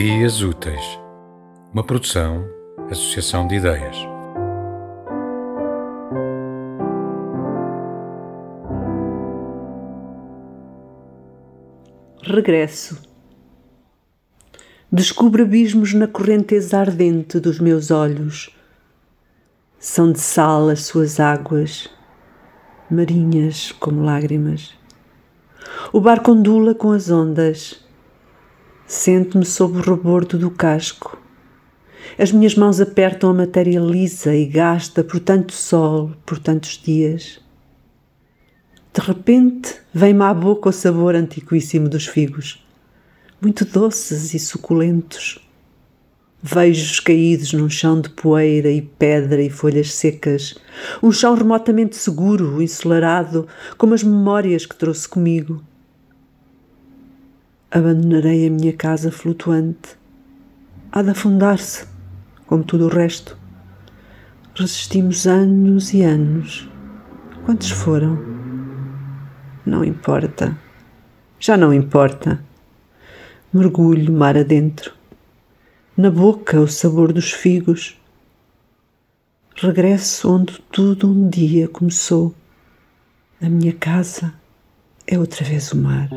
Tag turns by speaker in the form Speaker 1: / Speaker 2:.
Speaker 1: Ideias Úteis, uma produção, associação de ideias.
Speaker 2: Regresso. Descubro abismos na correnteza ardente dos meus olhos. São de sal as suas águas, marinhas como lágrimas. O barco ondula com as ondas Sento-me sob o rebordo do casco. As minhas mãos apertam a matéria lisa e gasta por tanto sol, por tantos dias. De repente vem-me à boca o sabor antiquíssimo dos figos, muito doces e suculentos. Vejo-os caídos num chão de poeira e pedra e folhas secas, um chão remotamente seguro, ensolarado, como as memórias que trouxe comigo abandonarei a minha casa flutuante. Há de afundar-se, como tudo o resto. Resistimos anos e anos. Quantos foram? Não importa. Já não importa. Mergulho mar adentro. Na boca o sabor dos figos. Regresso onde tudo um dia começou. A minha casa é outra vez o mar.